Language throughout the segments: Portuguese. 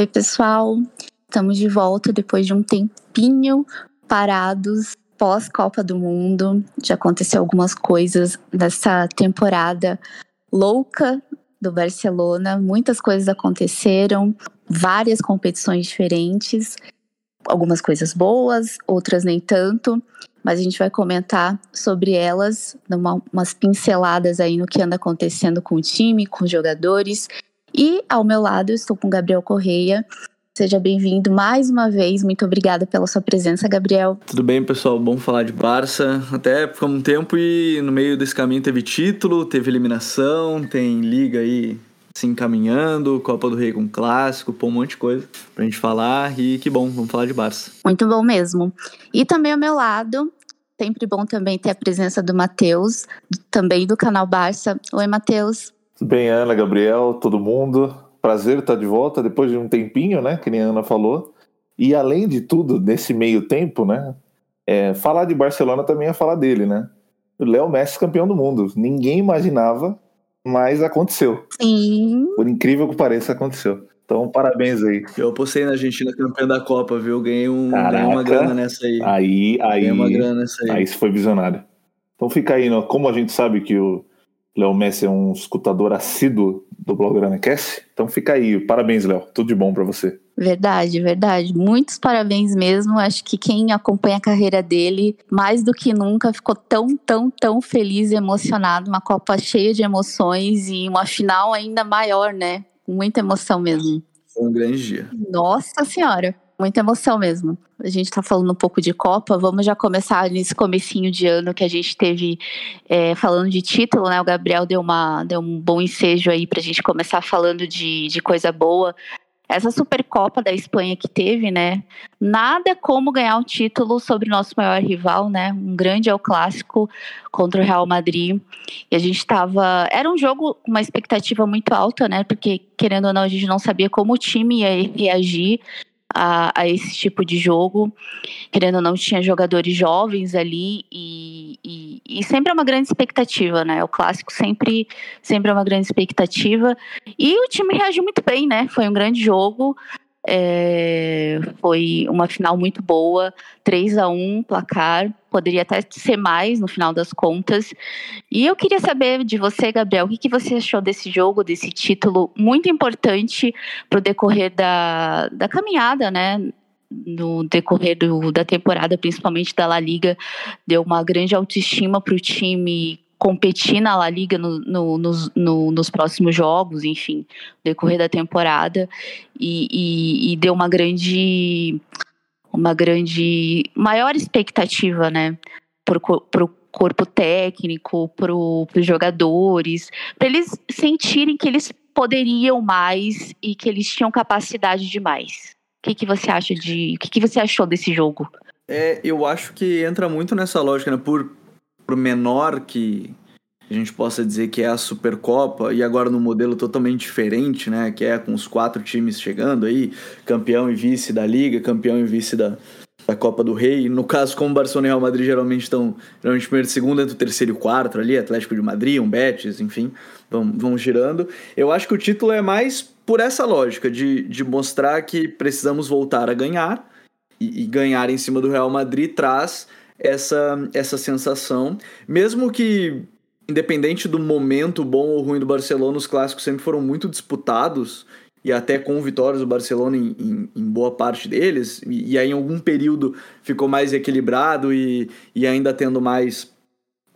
Oi, pessoal. Estamos de volta depois de um tempinho parados pós Copa do Mundo. Já aconteceu algumas coisas nessa temporada louca do Barcelona. Muitas coisas aconteceram, várias competições diferentes, algumas coisas boas, outras nem tanto. Mas a gente vai comentar sobre elas, numa, umas pinceladas aí no que anda acontecendo com o time, com os jogadores e ao meu lado estou com Gabriel Correia. Seja bem-vindo mais uma vez. Muito obrigada pela sua presença, Gabriel. Tudo bem, pessoal? Bom falar de Barça. Até ficou um tempo e no meio desse caminho teve título, teve eliminação, tem liga aí se encaminhando, Copa do Rei com clássico, pô, um monte de coisa pra gente falar. E que bom, vamos falar de Barça. Muito bom mesmo. E também ao meu lado, sempre bom também ter a presença do Matheus, também do canal Barça. Oi, Matheus. Bem, Ana, Gabriel, todo mundo. Prazer estar de volta depois de um tempinho, né? Que nem a Ana falou. E além de tudo, nesse meio tempo, né? É, falar de Barcelona também é falar dele, né? O Léo Messi campeão do mundo. Ninguém imaginava, mas aconteceu. Sim. Por incrível que pareça, aconteceu. Então, parabéns aí. Eu apostei na Argentina campeã da Copa, viu? Ganhei, um, ganhei uma grana nessa aí. Aí, aí. Ganhei uma grana nessa aí. Aí isso foi visionário. Então fica aí, né? como a gente sabe que o Léo Messi é um escutador assíduo do blog Granecast. Então fica aí. Parabéns, Léo. Tudo de bom para você. Verdade, verdade. Muitos parabéns mesmo. Acho que quem acompanha a carreira dele, mais do que nunca, ficou tão, tão, tão feliz e emocionado. Uma Copa cheia de emoções e uma final ainda maior, né? Muita emoção mesmo. Foi um grande dia. Nossa Senhora muita emoção mesmo. A gente está falando um pouco de Copa, vamos já começar nesse comecinho de ano que a gente teve é, falando de título, né? O Gabriel deu, uma, deu um bom ensejo aí para a gente começar falando de, de coisa boa. Essa Supercopa da Espanha que teve, né? Nada como ganhar um título sobre o nosso maior rival, né? Um grande é o clássico contra o Real Madrid. E a gente estava. Era um jogo com uma expectativa muito alta, né? Porque, querendo ou não, a gente não sabia como o time ia reagir a, a, esse tipo de jogo. Querendo ou não, tinha jogadores jovens ali e, e, e, sempre é uma grande expectativa, né? O clássico sempre, sempre é uma grande expectativa. E o time reagiu muito bem, né? Foi um grande jogo. É, foi uma final muito boa, 3 a 1 placar, poderia até ser mais no final das contas. E eu queria saber de você, Gabriel, o que, que você achou desse jogo, desse título muito importante para o decorrer da, da caminhada, né? No decorrer do, da temporada, principalmente da La Liga, deu uma grande autoestima para o time competir na La Liga no, no, nos, no, nos próximos jogos, enfim, decorrer da temporada, e, e, e, deu uma grande, uma grande, maior expectativa, né, para o corpo técnico, para os jogadores, para eles sentirem que eles poderiam mais e que eles tinham capacidade de mais. O que, que você acha de, o que, que você achou desse jogo? É, eu acho que entra muito nessa lógica, né? Por pro menor que a gente possa dizer que é a Supercopa, e agora num modelo totalmente diferente, né? Que é com os quatro times chegando aí, campeão e vice da Liga, campeão e vice da, da Copa do Rei. No caso, como Barcelona e Real Madrid geralmente estão geralmente primeiro e segundo, entre o terceiro e o quarto ali, Atlético de Madrid, um Betis, enfim, vão, vão girando. Eu acho que o título é mais por essa lógica de, de mostrar que precisamos voltar a ganhar, e, e ganhar em cima do Real Madrid traz essa, essa sensação. Mesmo que, independente do momento bom ou ruim do Barcelona, os clássicos sempre foram muito disputados e até com vitórias do Barcelona em, em, em boa parte deles, e, e, aí em algum período ficou mais equilibrado e, e ainda tendo mais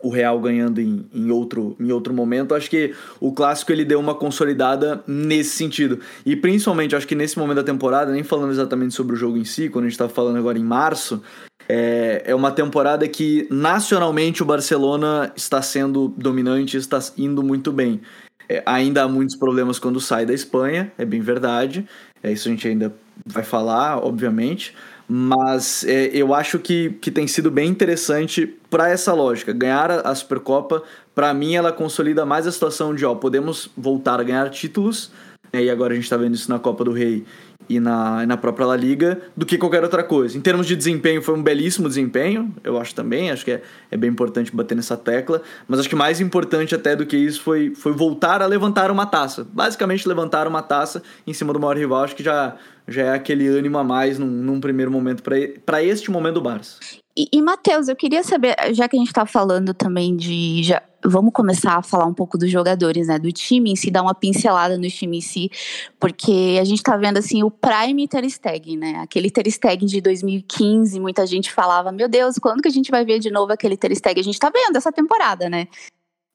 o Real ganhando em, em, outro, em outro momento. Acho que o clássico ele deu uma consolidada nesse sentido. E principalmente, acho que nesse momento da temporada, nem falando exatamente sobre o jogo em si, quando a gente está falando agora em março, é, é uma temporada que nacionalmente o Barcelona está sendo dominante, está indo muito bem. É, ainda há muitos problemas quando sai da Espanha, é bem verdade. É, isso a gente ainda vai falar, obviamente. Mas é, eu acho que, que tem sido bem interessante para essa lógica. Ganhar a, a Supercopa, para mim, ela consolida mais a situação de, ó, podemos voltar a ganhar títulos, né, e agora a gente está vendo isso na Copa do Rei e na, na própria La Liga do que qualquer outra coisa. Em termos de desempenho, foi um belíssimo desempenho, eu acho também, acho que é, é bem importante bater nessa tecla, mas acho que mais importante até do que isso foi, foi voltar a levantar uma taça. Basicamente, levantar uma taça em cima do maior rival, acho que já, já é aquele ânimo a mais num, num primeiro momento para este momento do Barça. E, e Matheus, eu queria saber, já que a gente está falando também de. Já, vamos começar a falar um pouco dos jogadores, né? Do time em si, dar uma pincelada no time em si, porque a gente está vendo assim o Prime Ter Stegen, né? Aquele Ter Stegen de 2015, muita gente falava, meu Deus, quando que a gente vai ver de novo aquele Ter Stegen? A gente está vendo essa temporada, né?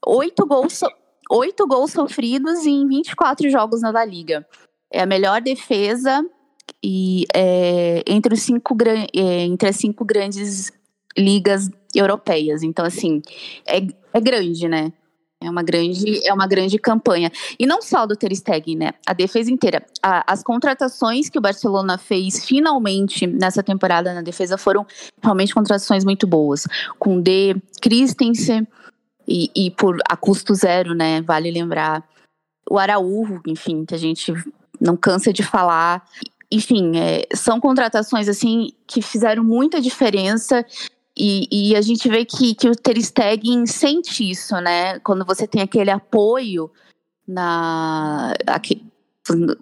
Oito gols, so... oito gols sofridos em 24 jogos na La Liga. É a melhor defesa e é, entre, os cinco, é, entre as cinco grandes ligas europeias. Então, assim, é, é grande, né? É uma grande, é uma grande campanha. E não só do Ter Stegen, né? A defesa inteira. A, as contratações que o Barcelona fez finalmente nessa temporada na defesa foram realmente contratações muito boas. Com D, Christensen e, e por a custo zero, né? Vale lembrar. O Araújo, enfim, que a gente não cansa de falar enfim, é, são contratações assim que fizeram muita diferença e, e, a gente vê que, que o Ter Stegen sente isso, né? Quando você tem aquele apoio na aqui,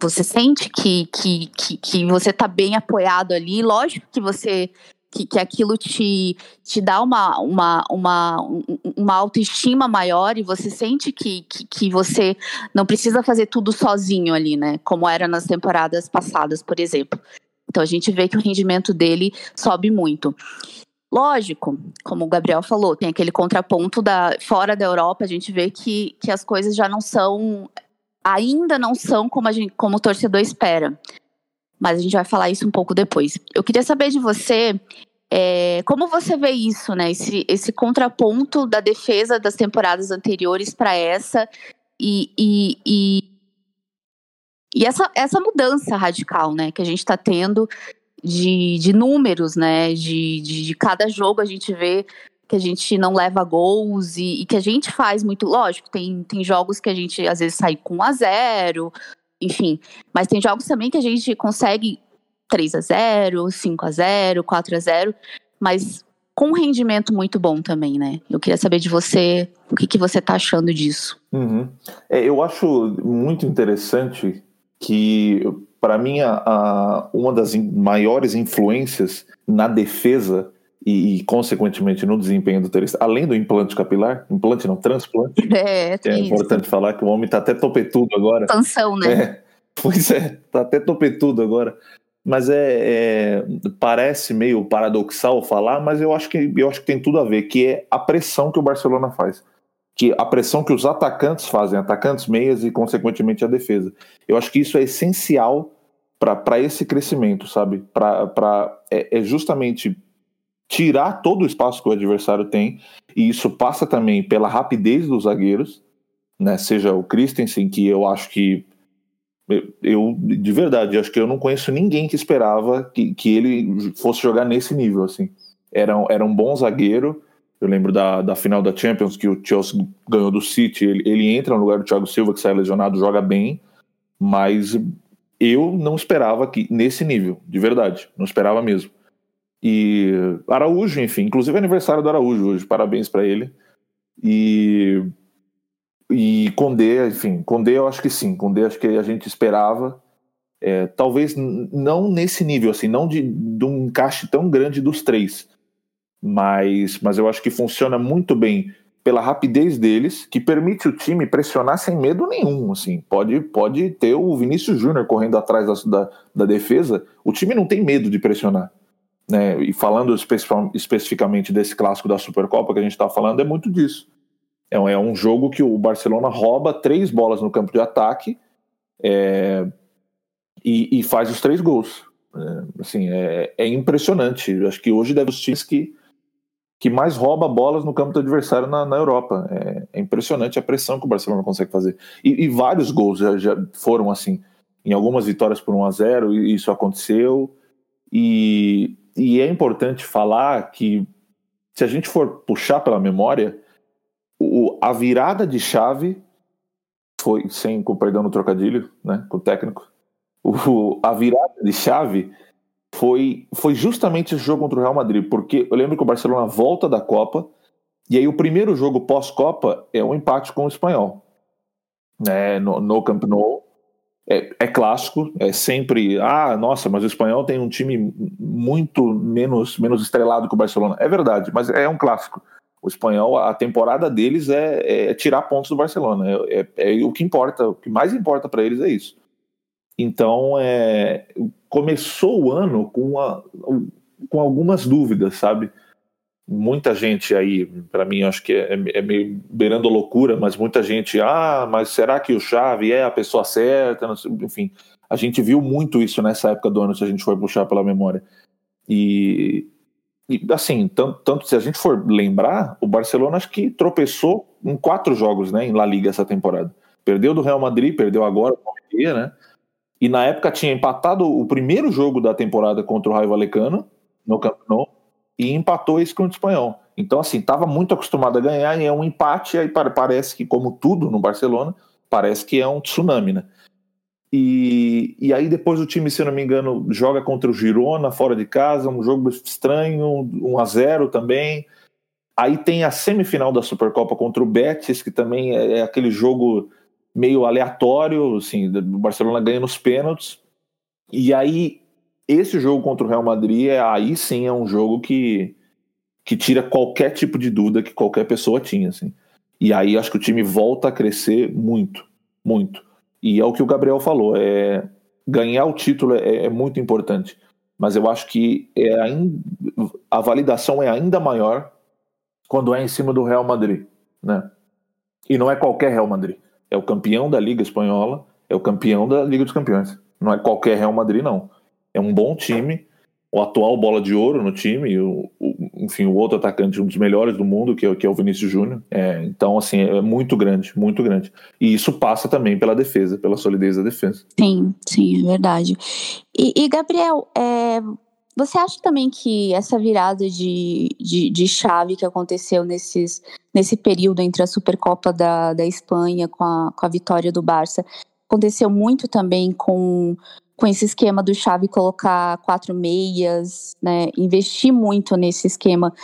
você sente que, que, que, que você está bem apoiado ali. Lógico que você que, que aquilo te, te dá uma, uma, uma, uma autoestima maior e você sente que, que, que, você não precisa fazer tudo sozinho ali, né? Como era nas temporadas passadas, por exemplo. Então a gente vê que o rendimento dele sobe muito. Lógico, como o Gabriel falou, tem aquele contraponto da fora da Europa, a gente vê que, que as coisas já não são, ainda não são como, a gente, como o torcedor espera mas a gente vai falar isso um pouco depois. Eu queria saber de você é, como você vê isso, né? Esse, esse contraponto da defesa das temporadas anteriores para essa e, e, e, e, essa, essa mudança radical, né? Que a gente está tendo de, de números, né? De, de, de, cada jogo a gente vê que a gente não leva gols e, e, que a gente faz muito. Lógico, tem, tem jogos que a gente às vezes sai com 1 a 0 enfim. Mas tem jogos também que a gente consegue 3 a 0 5 a 0 4 a 0 mas com um rendimento muito bom também, né? Eu queria saber de você o que, que você tá achando disso. Uhum. É, eu acho muito interessante que, para mim, a, a, uma das maiores influências na defesa e, e, consequentemente no desempenho do terrorista, além do implante capilar, implante não, transplante. É, é importante falar que o homem tá até topetudo agora. Expansão, né? É, pois é, tá até topetudo agora. Mas é, é, parece meio paradoxal falar, mas eu acho que eu acho que tem tudo a ver, que é a pressão que o Barcelona faz. Que a pressão que os atacantes fazem, atacantes meias e, consequentemente, a defesa. Eu acho que isso é essencial para esse crescimento, sabe? Pra, pra, é, é justamente tirar todo o espaço que o adversário tem, e isso passa também pela rapidez dos zagueiros, né? Seja o Christensen, que eu acho que eu, de verdade, acho que eu não conheço ninguém que esperava que, que ele fosse jogar nesse nível, assim. Era, era um bom zagueiro. Eu lembro da, da final da Champions que o Chelsea ganhou do City. Ele, ele entra no lugar do Thiago Silva, que sai lesionado, joga bem, mas eu não esperava que nesse nível, de verdade, não esperava mesmo. E Araújo, enfim, inclusive é aniversário do Araújo hoje, parabéns para ele. E e Condé, enfim, Condé eu acho que sim, Condé acho que a gente esperava, é, talvez não nesse nível, assim, não de, de, um encaixe tão grande dos três, mas, mas eu acho que funciona muito bem pela rapidez deles, que permite o time pressionar sem medo nenhum, assim, pode, pode ter o Vinícius Júnior correndo atrás da, da, da defesa, o time não tem medo de pressionar, né, e falando especificamente desse clássico da Supercopa que a gente está falando, é muito disso. É um, é um jogo que o Barcelona rouba três bolas no campo de ataque é, e, e, faz os três gols. É, assim, é, é impressionante. acho que hoje deve os times que, que mais rouba bolas no campo do adversário na, na Europa. É, é, impressionante a pressão que o Barcelona consegue fazer. E, e vários gols já, já, foram assim. Em algumas vitórias por 1 a 0 isso aconteceu. E, e é importante falar que, se a gente for puxar pela memória, o, a virada de chave foi, sem com perdão no trocadilho, né, com o técnico, o, a virada de chave foi, foi justamente esse jogo contra o Real Madrid, porque eu lembro que o Barcelona volta da Copa, e aí o primeiro jogo pós-Copa é um empate com o Espanhol, né, no, no Camp Nou, é, é, clássico, é sempre, ah, nossa, mas o espanhol tem um time muito menos, menos estrelado que o Barcelona. É verdade, mas é um clássico. O espanhol, a temporada deles é, é tirar pontos do Barcelona. É, é, é o que importa, o que mais importa para eles é isso. Então, é, começou o ano com, com algumas dúvidas, sabe? Muita gente aí, para mim, acho que é, é, meio beirando loucura, mas muita gente, ah, mas será que o Xavi é a pessoa certa? Enfim, a gente viu muito isso nessa época do ano, se a gente for puxar pela memória. E, e assim, tanto, tanto, se a gente for lembrar, o Barcelona acho que tropeçou em quatro jogos, né, em La Liga essa temporada. Perdeu do Real Madrid, perdeu agora o né? E na época tinha empatado o primeiro jogo da temporada contra o Raio Valecano no Camp Nou e empatou esse contra o espanhol. Então, assim, estava muito acostumado a ganhar e é um empate, aí parece que, como tudo no Barcelona, parece que é um tsunami, né? E, e aí depois o time, se não me engano, joga contra o Girona, fora de casa, um jogo estranho, 1 a 0 também. Aí tem a semifinal da Supercopa contra o Betis, que também é, é aquele jogo meio aleatório, assim, o Barcelona ganha nos pênaltis. E aí esse jogo contra o Real Madrid, é, aí sim é um jogo que, que tira qualquer tipo de dúvida que qualquer pessoa tinha. Assim. E aí acho que o time volta a crescer muito, muito. E é o que o Gabriel falou, é ganhar o título é, é muito importante. Mas eu acho que é ainda, a validação é ainda maior quando é em cima do Real Madrid. Né? E não é qualquer Real Madrid. É o campeão da Liga Espanhola, é o campeão da Liga dos Campeões. Não é qualquer Real Madrid, não é um bom time, o atual bola de ouro no time, o, o, enfim, o outro atacante, um dos melhores do mundo, que é, que é o Vinícius Júnior. É, então, assim, é muito grande, muito grande. E isso passa também pela defesa, pela solidez da defesa. Sim, sim, é verdade. E, e Gabriel, é, você acha também que essa virada de, de, de, chave que aconteceu nesses, nesse período entre a Supercopa da, da Espanha com a, com a vitória do Barça aconteceu muito também com com esse esquema do Chave colocar quatro meias, né? Investir muito nesse esquema,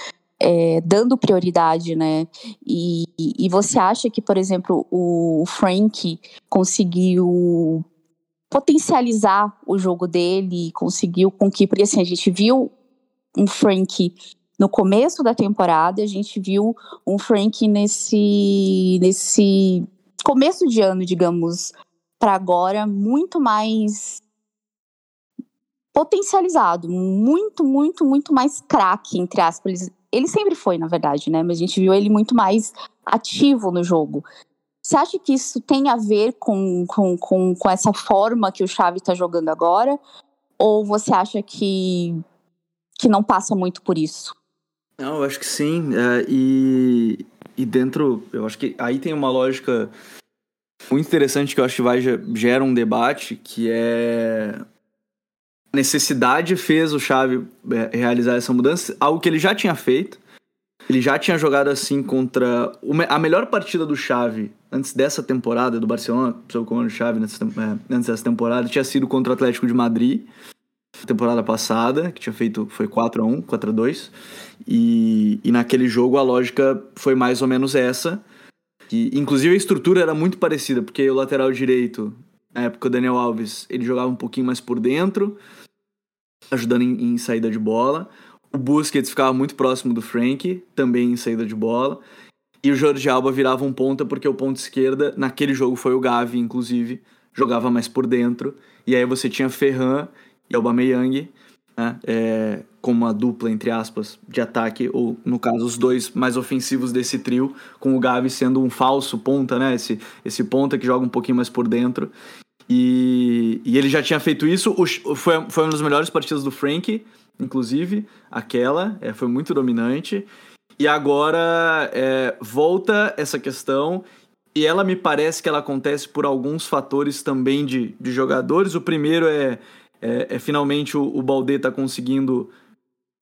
é, dando prioridade, né? E, e você acha que, por exemplo, o Frank conseguiu potencializar o jogo dele, conseguiu com que, porque assim, a gente viu um Frank no começo da temporada, a gente viu um Frank nesse nesse começo de ano, digamos, para agora muito mais potencializado, muito, muito, muito mais craque, entre aspas. Ele sempre foi, na verdade, né? Mas a gente viu ele muito mais ativo no jogo. Você acha que isso tem a ver com, com, com, com essa forma que o Xavi está jogando agora? Ou você acha que, que não passa muito por isso? Não, eu acho que sim. É, e, e dentro, eu acho que aí tem uma lógica muito interessante que eu acho que vai gera um debate, que é necessidade fez o Xavi é, realizar essa mudança, algo que ele já tinha feito. Ele já tinha jogado assim contra a melhor partida do Xavi antes dessa temporada do Barcelona, seu comando Xavi é, antes dessa temporada, tinha sido contra o Atlético de Madrid, temporada passada, que tinha feito foi 4 a 1, 4 a 2. E, e naquele jogo a lógica foi mais ou menos essa. Que, inclusive a estrutura era muito parecida, porque o lateral direito, na época o Daniel Alves, ele jogava um pouquinho mais por dentro ajudando em, em saída de bola. O Busquets ficava muito próximo do Frank, também em saída de bola. E o Jorge Alba virava um ponta porque o ponto esquerda, naquele jogo foi o Gavi, inclusive, jogava mais por dentro. E aí você tinha Ferran e Aubameyang, né? É, como a dupla, entre aspas, de ataque, ou no caso, os dois mais ofensivos desse trio, com o Gavi sendo um falso ponta, né? Esse, esse ponta que joga um pouquinho mais por dentro. E, e ele já tinha feito isso, o, foi, foi uma das melhores partidas do Frank, inclusive, aquela, é, foi muito dominante. E agora é, volta essa questão e ela me parece que ela acontece por alguns fatores também de, de jogadores. O primeiro é, é, é finalmente o, o Balde tá conseguindo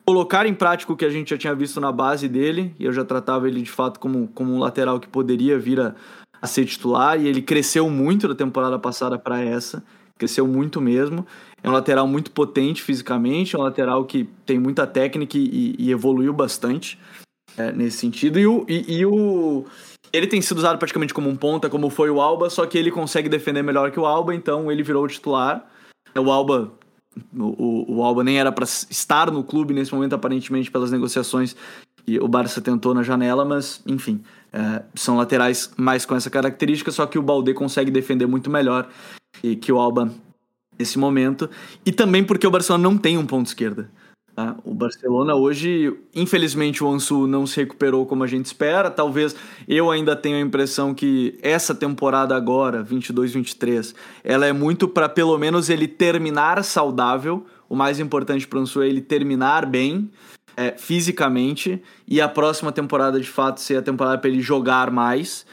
colocar em prática o que a gente já tinha visto na base dele, e eu já tratava ele de fato como, como um lateral que poderia vir a, a ser titular, e ele cresceu muito da temporada passada para essa, cresceu muito mesmo. É um lateral muito potente fisicamente, é um lateral que tem muita técnica e, e evoluiu bastante é, nesse sentido. E o, e, e, o. Ele tem sido usado praticamente como um ponta, como foi o Alba, só que ele consegue defender melhor que o Alba, então ele virou o titular. O Alba o, o Alba nem era para estar no clube nesse momento, aparentemente, pelas negociações que o Barça tentou na janela, mas, enfim, é, são laterais mais com essa característica, só que o Balde consegue defender muito melhor que o Alba nesse momento. E também porque o Barcelona não tem um ponto esquerda. Tá? O Barcelona hoje, infelizmente, o Ansu não se recuperou como a gente espera. Talvez eu ainda tenha a impressão que essa temporada agora, 22-23, ela é muito para pelo menos ele terminar saudável. O mais importante para o Ansu é ele terminar bem. É, fisicamente e a próxima temporada de fato ser a temporada para ele jogar mais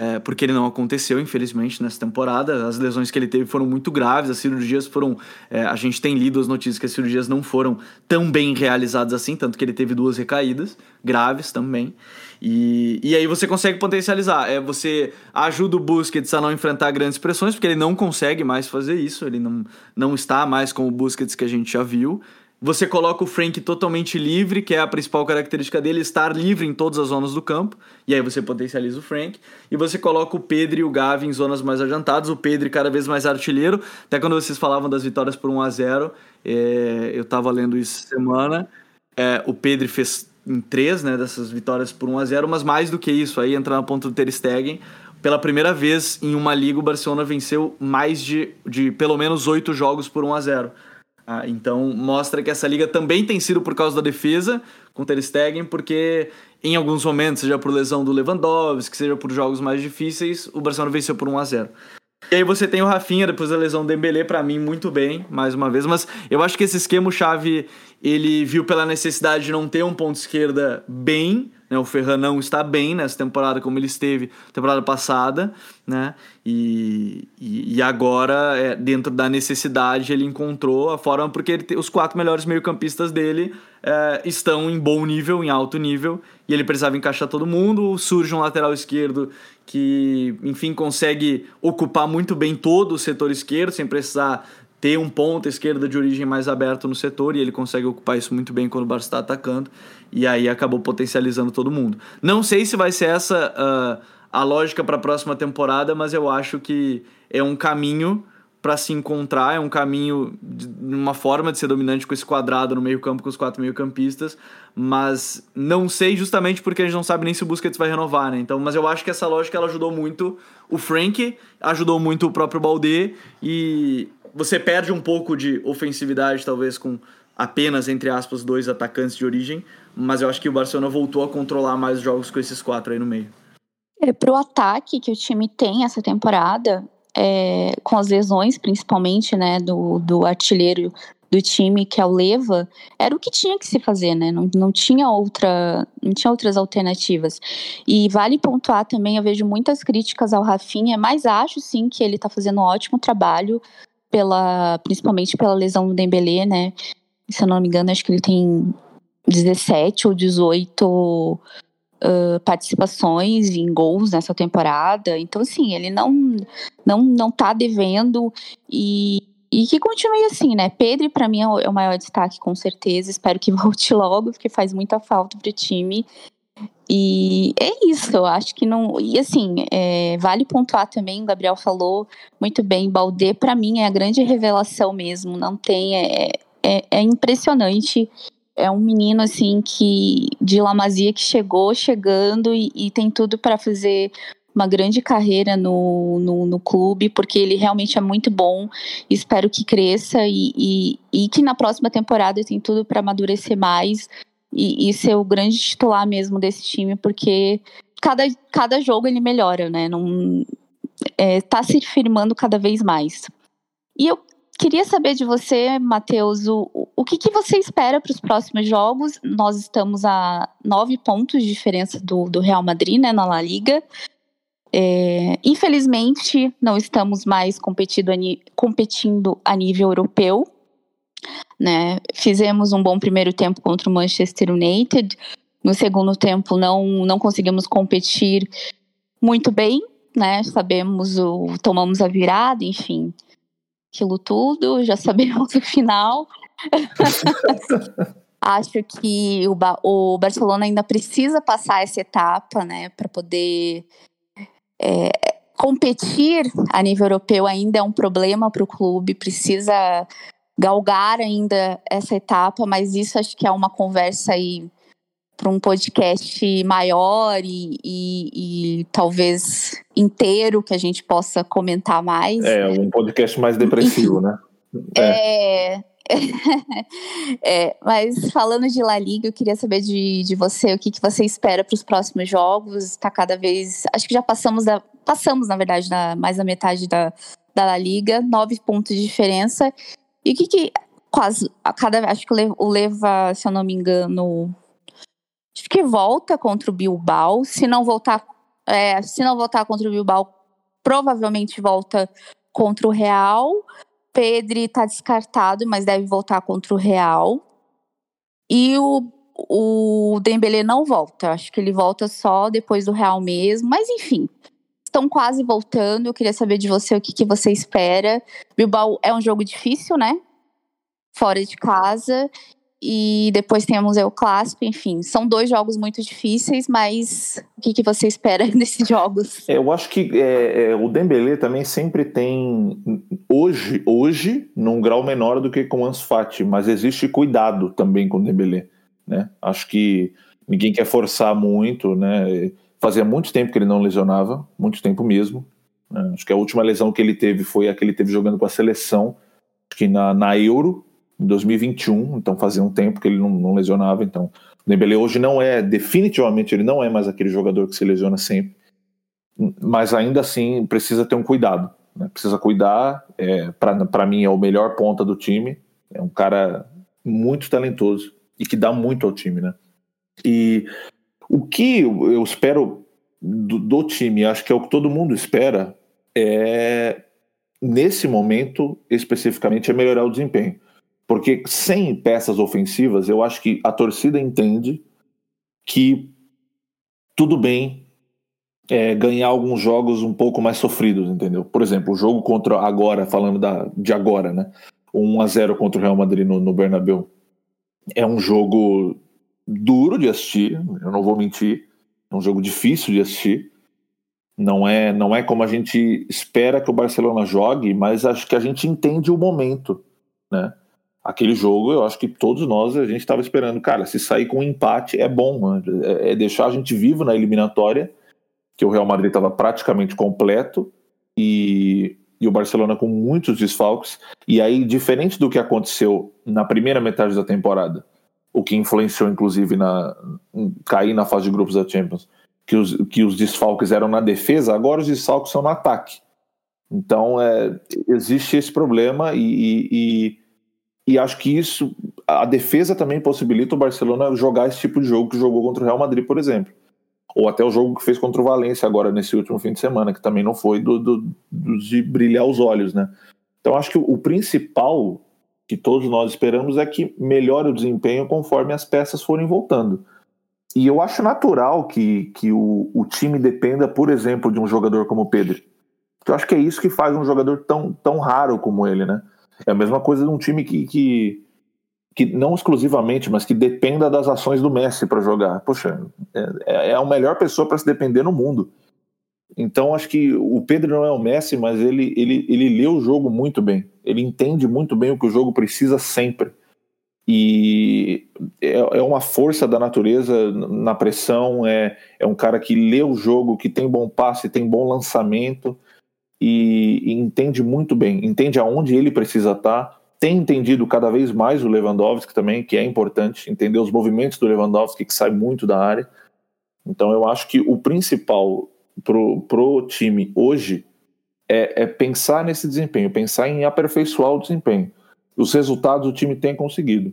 é, porque ele não aconteceu, infelizmente, nessa temporada. As lesões que ele teve foram muito graves, as cirurgias foram. É, a gente tem lido as notícias que as cirurgias não foram tão bem realizadas assim, tanto que ele teve duas recaídas, graves também. E, e aí você consegue potencializar. É, você ajuda o Busquets a não enfrentar grandes pressões, porque ele não consegue mais fazer isso, ele não, não está mais com o Busquets que a gente já viu. Você coloca o Frank totalmente livre, que é a principal característica dele, estar livre em todas as zonas do campo, e aí você potencializa o Frank. E você coloca o Pedro e o Gavi em zonas mais adiantadas, o Pedro cada vez mais artilheiro. Até quando vocês falavam das vitórias por 1 a 0 é, eu estava lendo isso semana. É, o Pedro fez em três né, dessas vitórias por 1 a 0 mas mais do que isso, aí entrar na ponta do Ter Stegen. Pela primeira vez em uma liga, o Barcelona venceu mais de, de pelo menos oito jogos por 1 a 0 ah, então mostra que essa liga também tem sido por causa da defesa com Ter Stegen, porque em alguns momentos, seja por lesão do Lewandowski, seja por jogos mais difíceis, o Barcelona venceu por 1 a 0. E aí você tem o Rafinha depois da lesão do Dembélé para mim muito bem, mais uma vez, mas eu acho que esse esquema Xavi ele viu pela necessidade de não ter um ponto esquerda bem, né? O Ferran não está bem nessa temporada como ele esteve temporada passada, né? E, e, e agora, é, dentro da necessidade, ele encontrou a forma porque ele, os quatro melhores meio-campistas dele é, estão em bom nível, em alto nível, e ele precisava encaixar todo mundo. Surge um lateral esquerdo que, enfim, consegue ocupar muito bem todo o setor esquerdo, sem precisar ter um ponta esquerda de origem mais aberto no setor e ele consegue ocupar isso muito bem quando o Barça está atacando e aí acabou potencializando todo mundo. Não sei se vai ser essa uh, a lógica para a próxima temporada, mas eu acho que é um caminho para se encontrar, é um caminho, de, uma forma de ser dominante com esse quadrado no meio-campo com os quatro meio-campistas, mas não sei justamente porque a gente não sabe nem se o Busquets vai renovar, né? Então, mas eu acho que essa lógica ela ajudou muito o Frank, ajudou muito o próprio Balde e você perde um pouco de ofensividade, talvez, com apenas, entre aspas, dois atacantes de origem, mas eu acho que o Barcelona voltou a controlar mais jogos com esses quatro aí no meio. É, pro ataque que o time tem essa temporada, é, com as lesões principalmente, né, do, do artilheiro do time, que é o Leva, era o que tinha que se fazer, né? Não, não tinha outra, não tinha outras alternativas. E vale pontuar também, eu vejo muitas críticas ao Rafinha, mas acho sim que ele tá fazendo um ótimo trabalho pela, principalmente pela lesão do Dembélé, né? Se eu não me engano, acho que ele tem 17 ou 18 uh, participações em gols nessa temporada. Então, assim, ele não não não tá devendo e e que continue assim, né? Pedro, para mim, é, é o maior destaque, com certeza. Espero que volte logo, porque faz muita falta pro time. E é isso, eu acho que não. E assim, é, vale pontuar também, o Gabriel falou muito bem, Baldê, para mim, é a grande revelação mesmo. Não tem. É, é, é impressionante. É um menino, assim, que de Lamazia que chegou chegando e, e tem tudo para fazer uma grande carreira no, no, no, clube, porque ele realmente é muito bom. Espero que cresça e, e, e que na próxima temporada tem tudo para amadurecer mais e, e, ser o grande titular mesmo desse time, porque cada, cada jogo ele melhora, né? Não, é, tá se firmando cada vez mais. E eu queria saber de você, Matheus, o, o que, que você espera para os próximos jogos? Nós estamos a nove pontos de diferença do, do Real Madrid, né, na La Liga. É, infelizmente, não estamos mais competindo a, competindo a nível europeu. Né? Fizemos um bom primeiro tempo contra o Manchester United. No segundo tempo, não, não conseguimos competir muito bem. Né? Sabemos o. tomamos a virada, enfim. Aquilo tudo, já sabemos o final. Acho que o, o Barcelona ainda precisa passar essa etapa, né, para poder é, competir a nível europeu ainda é um problema para o clube, precisa galgar ainda essa etapa, mas isso acho que é uma conversa aí para um podcast maior e, e, e, talvez inteiro que a gente possa comentar mais. É, um podcast mais depressivo, né? É. é. é, mas falando de La Liga, eu queria saber de, de você o que, que você espera para os próximos jogos. Está cada vez. Acho que já passamos da. Passamos, na verdade, da, mais da metade da, da La Liga, nove pontos de diferença. E o que, que quase. A cada, acho que o Leva, se eu não me engano. Acho que volta contra o Bilbao. Se não voltar. É, se não voltar contra o Bilbao, provavelmente volta contra o Real. Pedri está descartado, mas deve voltar contra o Real. E o, o Dembélé não volta. Acho que ele volta só depois do Real mesmo. Mas enfim, estão quase voltando. Eu queria saber de você o que, que você espera. Bilbao é um jogo difícil, né? Fora de casa. E depois temos o clássico, enfim, são dois jogos muito difíceis, mas o que, que você espera desses jogos? É, eu acho que é, é, o Dembélé também sempre tem hoje, hoje, num grau menor do que com o Ansu Fati, mas existe cuidado também com o Dembélé, né? Acho que ninguém quer forçar muito, né? Fazia muito tempo que ele não lesionava, muito tempo mesmo. Né? Acho que a última lesão que ele teve foi a que ele teve jogando com a seleção, que na, na Euro, em 2021, então fazia um tempo que ele não, não lesionava, então o Dembélé hoje não é, definitivamente ele não é mais aquele jogador que se lesiona sempre, mas ainda assim precisa ter um cuidado, né? precisa cuidar, é, para mim é o melhor ponta do time, é um cara muito talentoso e que dá muito ao time, né? E o que eu espero do, do time, acho que é o que todo mundo espera, é nesse momento especificamente é melhorar o desempenho. Porque sem peças ofensivas, eu acho que a torcida entende que tudo bem é, ganhar alguns jogos um pouco mais sofridos, entendeu? Por exemplo, o jogo contra agora, falando da, de agora, né? 1 a 0 contra o Real Madrid no, no Bernabéu. É um jogo duro de assistir, eu não vou mentir. É um jogo difícil de assistir. Não é, não é como a gente espera que o Barcelona jogue, mas acho que a gente entende o momento, né? aquele jogo, eu acho que todos nós a gente estava esperando, cara, se sair com um empate é bom, né? é, é, deixar a gente vivo na eliminatória, que o Real Madrid estava praticamente completo e, e o Barcelona com muitos desfalques. E aí, diferente do que aconteceu na primeira metade da temporada, o que influenciou inclusive na cair na fase de grupos da Champions, que os, que os desfalques eram na defesa, agora os desfalques são no ataque. Então, é, existe esse problema e, e e acho que isso, a defesa também possibilita o Barcelona jogar esse tipo de jogo que jogou contra o Real Madrid, por exemplo. Ou até o jogo que fez contra o Valência agora nesse último fim de semana, que também não foi do, do, do de brilhar os olhos, né? Então acho que o principal que todos nós esperamos é que melhore o desempenho conforme as peças forem voltando. E eu acho natural que, que o, o time dependa, por exemplo, de um jogador como o Pedro. Eu acho que é isso que faz um jogador tão, tão raro como ele, né? É a mesma coisa de um time que, que, que não exclusivamente, mas que dependa das ações do Messi para jogar. Poxa, é, é a melhor pessoa para se depender no mundo. Então acho que o Pedro não é o Messi, mas ele, ele, ele lê o jogo muito bem. Ele entende muito bem o que o jogo precisa sempre. E é, é, uma força da natureza na pressão, é, é um cara que lê o jogo, que tem bom passe, tem bom lançamento e, e entende muito bem, entende aonde ele precisa estar, tem entendido cada vez mais o Lewandowski também, que é importante, entender os movimentos do Lewandowski, que sai muito da área. Então eu acho que o principal pro, pro time hoje é, é pensar nesse desempenho, pensar em aperfeiçoar o desempenho. Os resultados o time tem conseguido.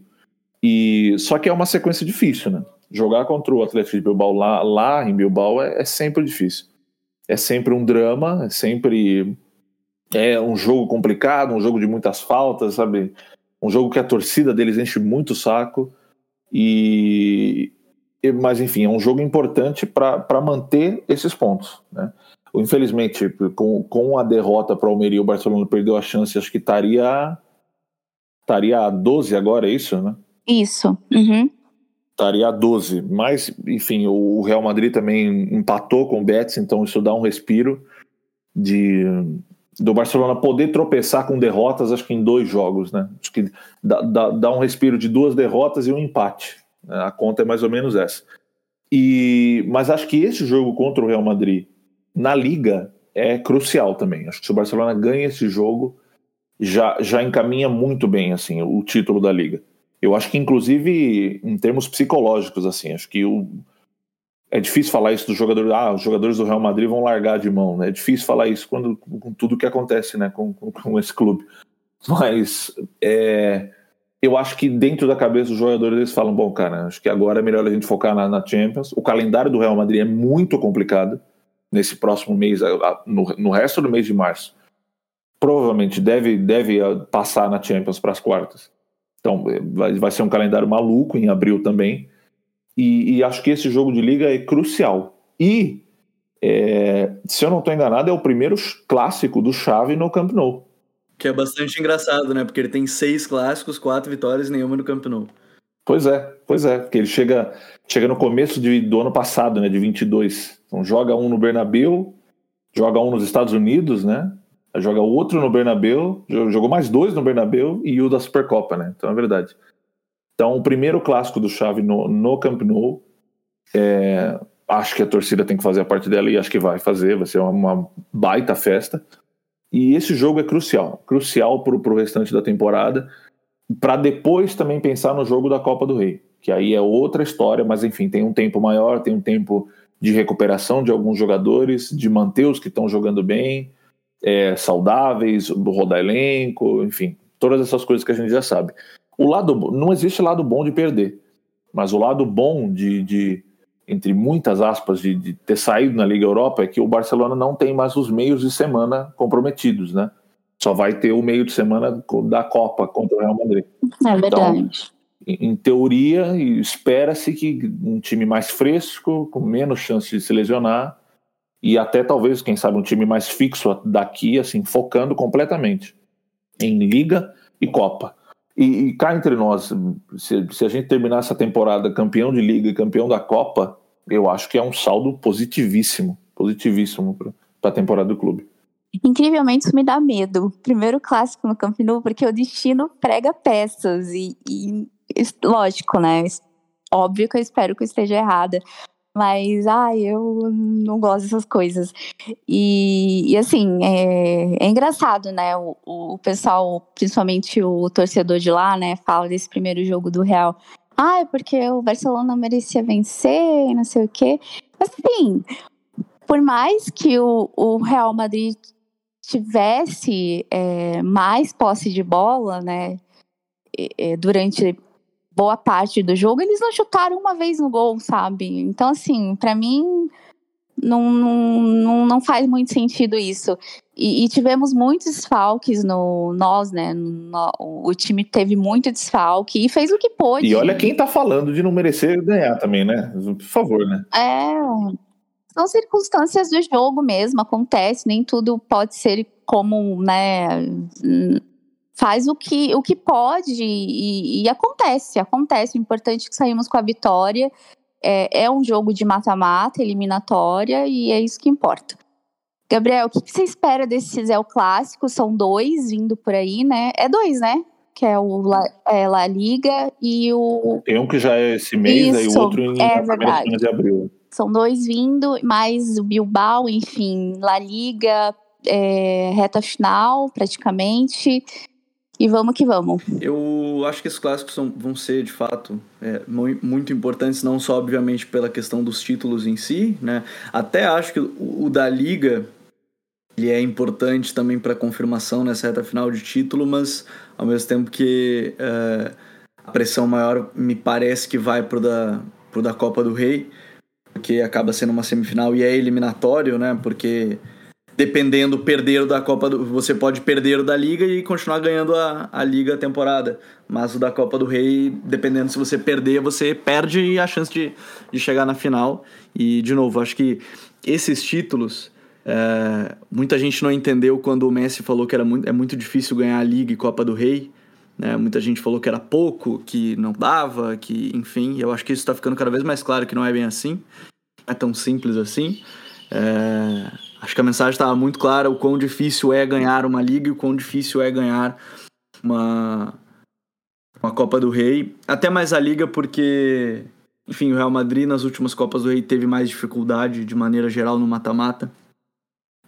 E só que é uma sequência difícil, né? Jogar contra o Atlético de Bilbao lá, lá em Bilbao é, é sempre difícil. É sempre um drama, é sempre é um jogo complicado, um jogo de muitas faltas, sabe? Um jogo que a torcida deles enche muito o saco. E mas enfim, é um jogo importante para manter esses pontos, né? Infelizmente, com, com a derrota para o Almeria, o Barcelona perdeu a chance, acho que estaria estaria a 12 agora, é isso, né? Isso. Uhum. Estaria a 12. Mas, enfim, o Real Madrid também empatou com o Betis, então isso dá um respiro de do Barcelona poder tropeçar com derrotas, acho que em dois jogos, né? Acho que dá, dá, dá um respiro de duas derrotas e um empate. A conta é mais ou menos essa. E, mas acho que esse jogo contra o Real Madrid na Liga é crucial também. Acho que se o Barcelona ganha esse jogo, já, já encaminha muito bem assim o título da Liga. Eu acho que, inclusive, em termos psicológicos, assim, acho que o, é difícil falar isso dos jogadores. Ah, os jogadores do Real Madrid vão largar de mão. Né? É difícil falar isso quando, com tudo que acontece né, com, com, com esse clube. Mas é, eu acho que dentro da cabeça dos jogadores eles falam: bom, cara, acho que agora é melhor a gente focar na, na Champions. O calendário do Real Madrid é muito complicado nesse próximo mês, no, no resto do mês de março. Provavelmente deve, deve passar na Champions para as quartas. Então vai, vai ser um calendário maluco em abril também. E, e acho que esse jogo de liga é crucial. E, é, se eu não estou enganado, é o primeiro clássico do Xavi no Camp Nou. Que é bastante engraçado, né? Porque ele tem seis clássicos, quatro vitórias e nenhuma no Camp Nou. Pois é, pois é. Porque ele chega, chega no começo de, do ano passado, né? De 22. Então joga um no Bernabéu, joga um nos Estados Unidos, né? Joga outro no Bernabéu, jogou mais dois no Bernabéu e o da Supercopa, né? Então é verdade. Então, o primeiro clássico do Xavi no, no Camp Nou, é, acho que a torcida tem que fazer a parte dela e acho que vai fazer, vai ser uma, baita festa. E esse jogo é crucial, crucial para o restante da temporada, para depois também pensar no jogo da Copa do Rei, que aí é outra história, mas enfim, tem um tempo maior, tem um tempo de recuperação de alguns jogadores, de manter os que estão jogando bem, é, saudáveis, rodar elenco, enfim, todas essas coisas que a gente já sabe. O lado não existe lado bom de perder, mas o lado bom de, de entre muitas aspas de, de, ter saído na Liga Europa é que o Barcelona não tem mais os meios de semana comprometidos, né? Só vai ter o meio de semana da Copa contra o Real Madrid. É verdade. Então, em, teoria, espera-se que um time mais fresco, com menos chance de se lesionar, e até talvez, quem sabe, um time mais fixo daqui, assim, focando completamente em Liga e Copa. E, e cá entre nós, se, se, a gente terminar essa temporada campeão de Liga e campeão da Copa, eu acho que é um saldo positivíssimo, positivíssimo para a temporada do clube. Incrivelmente isso me dá medo. Primeiro clássico no Camp Nou, porque o destino prega peças e, e lógico, né? Óbvio que eu espero que eu esteja errada, mas, ai, eu não gosto dessas coisas. E, e assim, é, é, engraçado, né? O, o pessoal, principalmente o torcedor de lá, né, fala desse primeiro jogo do Real. Ah, é porque o Barcelona merecia vencer, não sei o quê. Mas, assim, por mais que o, o Real Madrid tivesse é, mais posse de bola, né, durante boa parte do jogo, eles não chutaram uma vez no gol, sabe? Então, assim, para mim não, não, não faz muito sentido isso. E, e tivemos muitos desfalques no nós, né? No, o time teve muito desfalque e fez o que pôde. E olha quem tá falando de não merecer ganhar também, né? Por favor, né? É. São circunstâncias do jogo mesmo, acontece, nem tudo pode ser como, né? Faz o que, o que pode e, e, acontece, acontece. O importante é que saímos com a vitória. É, é um jogo de mata-mata, eliminatória, e é isso que importa. Gabriel, o que, que você espera desse Zé Clássico? São dois vindo por aí, né? É dois, né? que é o La, é, La Liga, e o. Tem um que já é esse mês, Isso, aí o outro em é na primeira semana de abril. São dois vindo, mais o Bilbao, enfim, La Liga, é, reta final, praticamente. E vamos que vamos. Eu acho que esses clássicos são, vão ser, de fato, é, muito importantes, não só, obviamente, pela questão dos títulos em si, né? Até acho que o, o da Liga ele é importante também para confirmação nessa reta final de título, mas ao mesmo tempo que é, a pressão maior me parece que vai pro da, da Copa do Rei, porque acaba sendo uma semifinal e é eliminatório, né? Porque dependendo perder da Copa do você pode perder o da liga e continuar ganhando a, a liga a temporada. Mas o da Copa do Rei dependendo se você perder você perde a chance de, de chegar na final. E de novo acho que esses títulos é, muita gente não entendeu quando o Messi falou que era muito, é muito difícil ganhar a liga e Copa do Rei né? muita gente falou que era pouco que não dava que enfim eu acho que isso está ficando cada vez mais claro que não é bem assim é tão simples assim. É, Acho que a mensagem estava muito clara: o quão difícil é ganhar uma liga e o quão difícil é ganhar uma, uma Copa do Rei. Até mais a liga, porque, enfim, o Real Madrid nas últimas Copas do Rei teve mais dificuldade de maneira geral no mata-mata.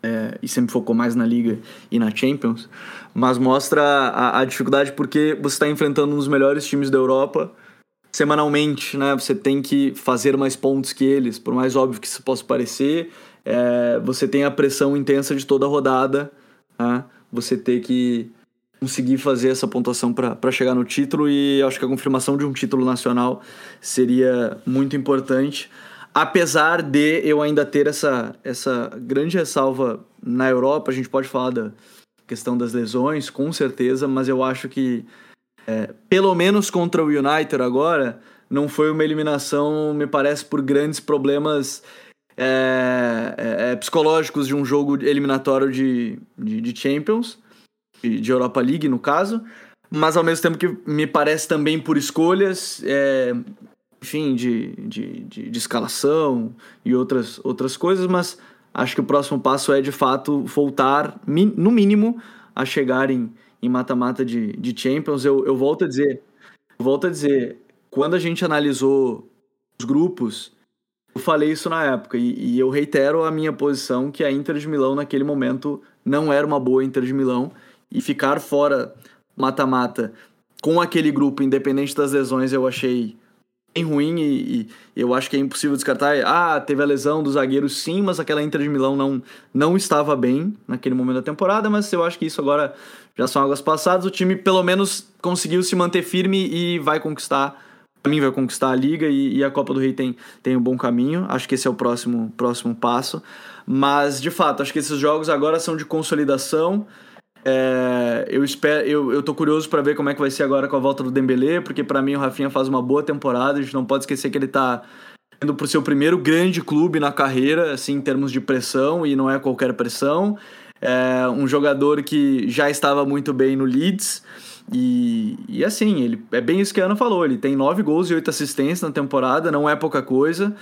É, e sempre focou mais na Liga e na Champions, mas mostra a, a dificuldade porque você está enfrentando um dos melhores times da Europa semanalmente, né? Você tem que fazer mais pontos que eles, por mais óbvio que isso possa parecer, é, você tem a pressão intensa de toda a rodada, né? você ter que conseguir fazer essa pontuação para chegar no título e acho que a confirmação de um título nacional seria muito importante. Apesar de eu ainda ter essa, essa grande ressalva na Europa, a gente pode falar da questão das lesões, com certeza, mas eu acho que, é, pelo menos contra o United agora, não foi uma eliminação, me parece, por grandes problemas é, é, é, psicológicos de um jogo eliminatório de, de, de Champions, de, Europa League no caso, mas ao mesmo tempo que me parece também por escolhas, é, enfim, de, de, de, de, escalação e outras, outras coisas, mas acho que o próximo passo é de fato voltar, no mínimo, a chegar em mata-mata de, de Champions. Eu, eu volto a dizer, volto a dizer, quando a gente analisou os grupos eu falei isso na época e, e, eu reitero a minha posição que a Inter de Milão naquele momento não era uma boa Inter de Milão e ficar fora mata-mata com aquele grupo, independente das lesões, eu achei bem ruim e, e, eu acho que é impossível descartar. Ah, teve a lesão do zagueiro, sim, mas aquela Inter de Milão não, não estava bem naquele momento da temporada, mas eu acho que isso agora já são águas passadas. O time pelo menos conseguiu se manter firme e vai conquistar para mim vai conquistar a liga e, e, a Copa do Rei tem, tem um bom caminho. Acho que esse é o próximo, próximo passo. Mas, de fato, acho que esses jogos agora são de consolidação. É, eu espero, eu, eu tô curioso para ver como é que vai ser agora com a volta do Dembélé, porque para mim o Rafinha faz uma boa temporada. A gente não pode esquecer que ele tá indo pro seu primeiro grande clube na carreira, assim, em termos de pressão, e não é qualquer pressão. É um jogador que já estava muito bem no Leeds e, e assim, ele é bem isso que a Ana falou: ele tem nove gols e oito assistências na temporada, não é pouca coisa.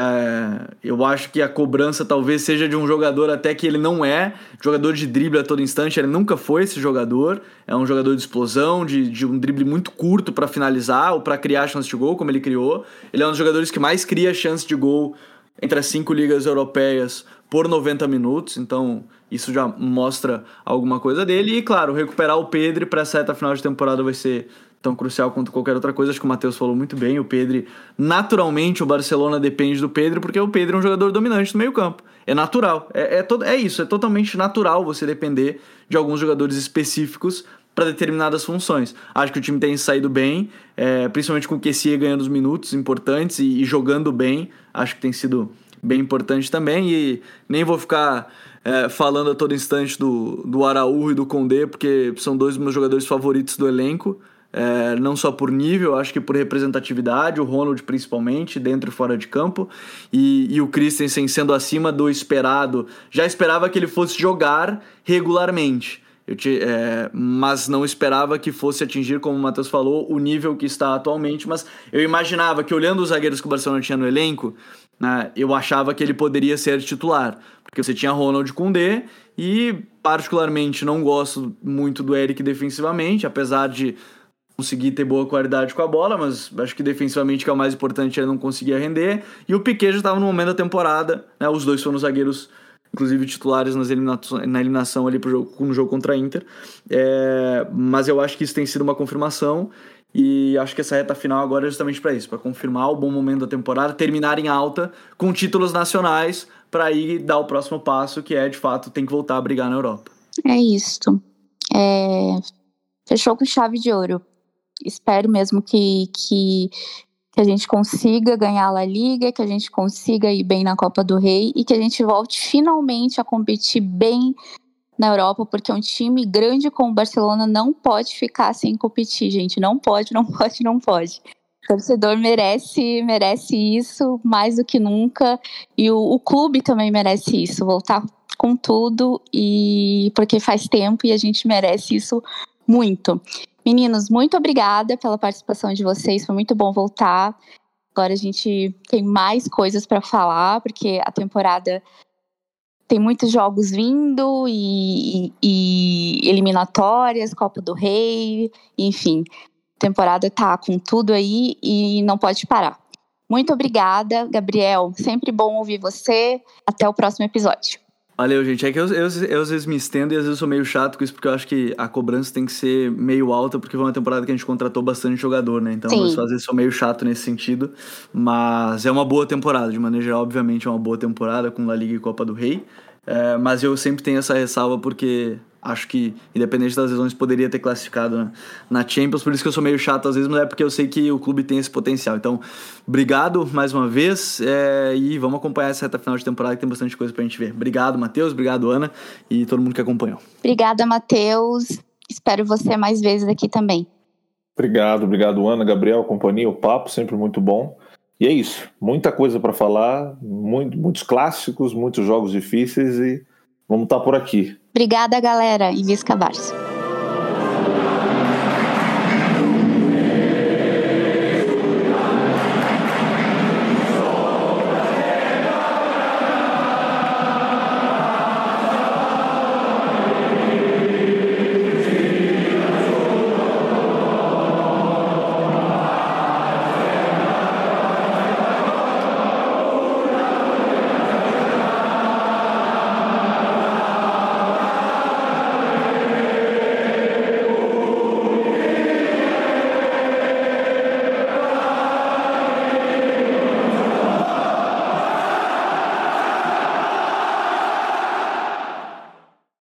É, eu acho que a cobrança talvez seja de um jogador até que ele não é jogador de drible a todo instante, ele nunca foi esse jogador. É um jogador de explosão, de, de um drible muito curto para finalizar ou para criar chance de gol, como ele criou. Ele é um dos jogadores que mais cria chance de gol entre as cinco ligas europeias por 90 minutos, então isso já mostra alguma coisa dele. E, claro, recuperar o Pedro para essa reta final de temporada vai ser tão crucial quanto qualquer outra coisa. Acho que o Matheus falou muito bem. O Pedro, naturalmente, o Barcelona depende do Pedro, porque o Pedro é um jogador dominante no meio-campo. É natural. É, é, to é isso, é totalmente natural você depender de alguns jogadores específicos para determinadas funções. Acho que o time tem saído bem, é, principalmente com o Kessie ganhando os minutos importantes e, e jogando bem. Acho que tem sido bem importante também. E nem vou ficar é, falando a todo instante do, do Araújo e do Condé, porque são dois dos meus jogadores favoritos do elenco. É, não só por nível, acho que por representatividade, o Ronald principalmente, dentro e fora de campo, e, e o Christensen sendo acima do esperado. Já esperava que ele fosse jogar regularmente. Te, é, mas não esperava que fosse atingir, como o Matheus falou, o nível que está atualmente. Mas eu imaginava que, olhando os zagueiros que o Barcelona tinha no elenco, né, eu achava que ele poderia ser titular. Porque você tinha Ronald Koundé e, particularmente, não gosto muito do Eric defensivamente, apesar de conseguir ter boa qualidade com a bola, mas acho que defensivamente que é o mais importante ele não conseguia render. E o Piquet já estava no momento da temporada, né, os dois foram zagueiros inclusive titulares nas na eliminação ali pro jogo, no jogo contra a Inter. É, mas eu acho que isso tem sido uma confirmação e acho que essa reta final agora é justamente para isso, para confirmar o bom momento da temporada, terminar em alta com títulos nacionais para aí dar o próximo passo, que é de fato tem que voltar a brigar na Europa. É isso. É... Fechou com chave de ouro. Espero mesmo que, que que a gente consiga ganhar a Liga, que a gente consiga ir bem na Copa do Rei e que a gente volte finalmente a competir bem na Europa, porque um time grande como o Barcelona não pode ficar sem competir, gente. Não pode, não pode, não pode. Torcedor merece, merece isso mais do que nunca. E o, o clube também merece isso, voltar com tudo, e porque faz tempo e a gente merece isso muito. Meninos, muito obrigada pela participação de vocês, foi muito bom voltar. Agora a gente tem mais coisas para falar, porque a temporada tem muitos jogos vindo e, e, e, eliminatórias, Copa do Rei, enfim. Temporada tá com tudo aí e não pode parar. Muito obrigada, Gabriel. Sempre bom ouvir você. Até o próximo episódio. Valeu, gente. É que eu, eu, eu, às vezes me estendo e às vezes sou meio chato com isso, porque eu acho que a cobrança tem que ser meio alta, porque foi uma temporada que a gente contratou bastante jogador, né? Então, eu, às vezes sou meio chato nesse sentido. Mas é uma boa temporada, de maneira geral, obviamente é uma boa temporada com La Liga e Copa do Rei. É, mas eu sempre tenho essa ressalva porque acho que, independente das lesões, poderia ter classificado na, Champions. Por isso que eu sou meio chato às vezes, mas é porque eu sei que o clube tem esse potencial. Então, obrigado mais uma vez é, e vamos acompanhar essa reta final de temporada que tem bastante coisa pra gente ver. Obrigado, Matheus. Obrigado, Ana e todo mundo que acompanhou. Obrigada, Matheus. Espero você mais vezes aqui também. Obrigado, obrigado, Ana, Gabriel, companhia. O papo sempre muito bom. E é isso. Muita coisa para falar, muito, muitos clássicos, muitos jogos difíceis e vamos estar tá por aqui. Obrigada, galera, e Visca Barça.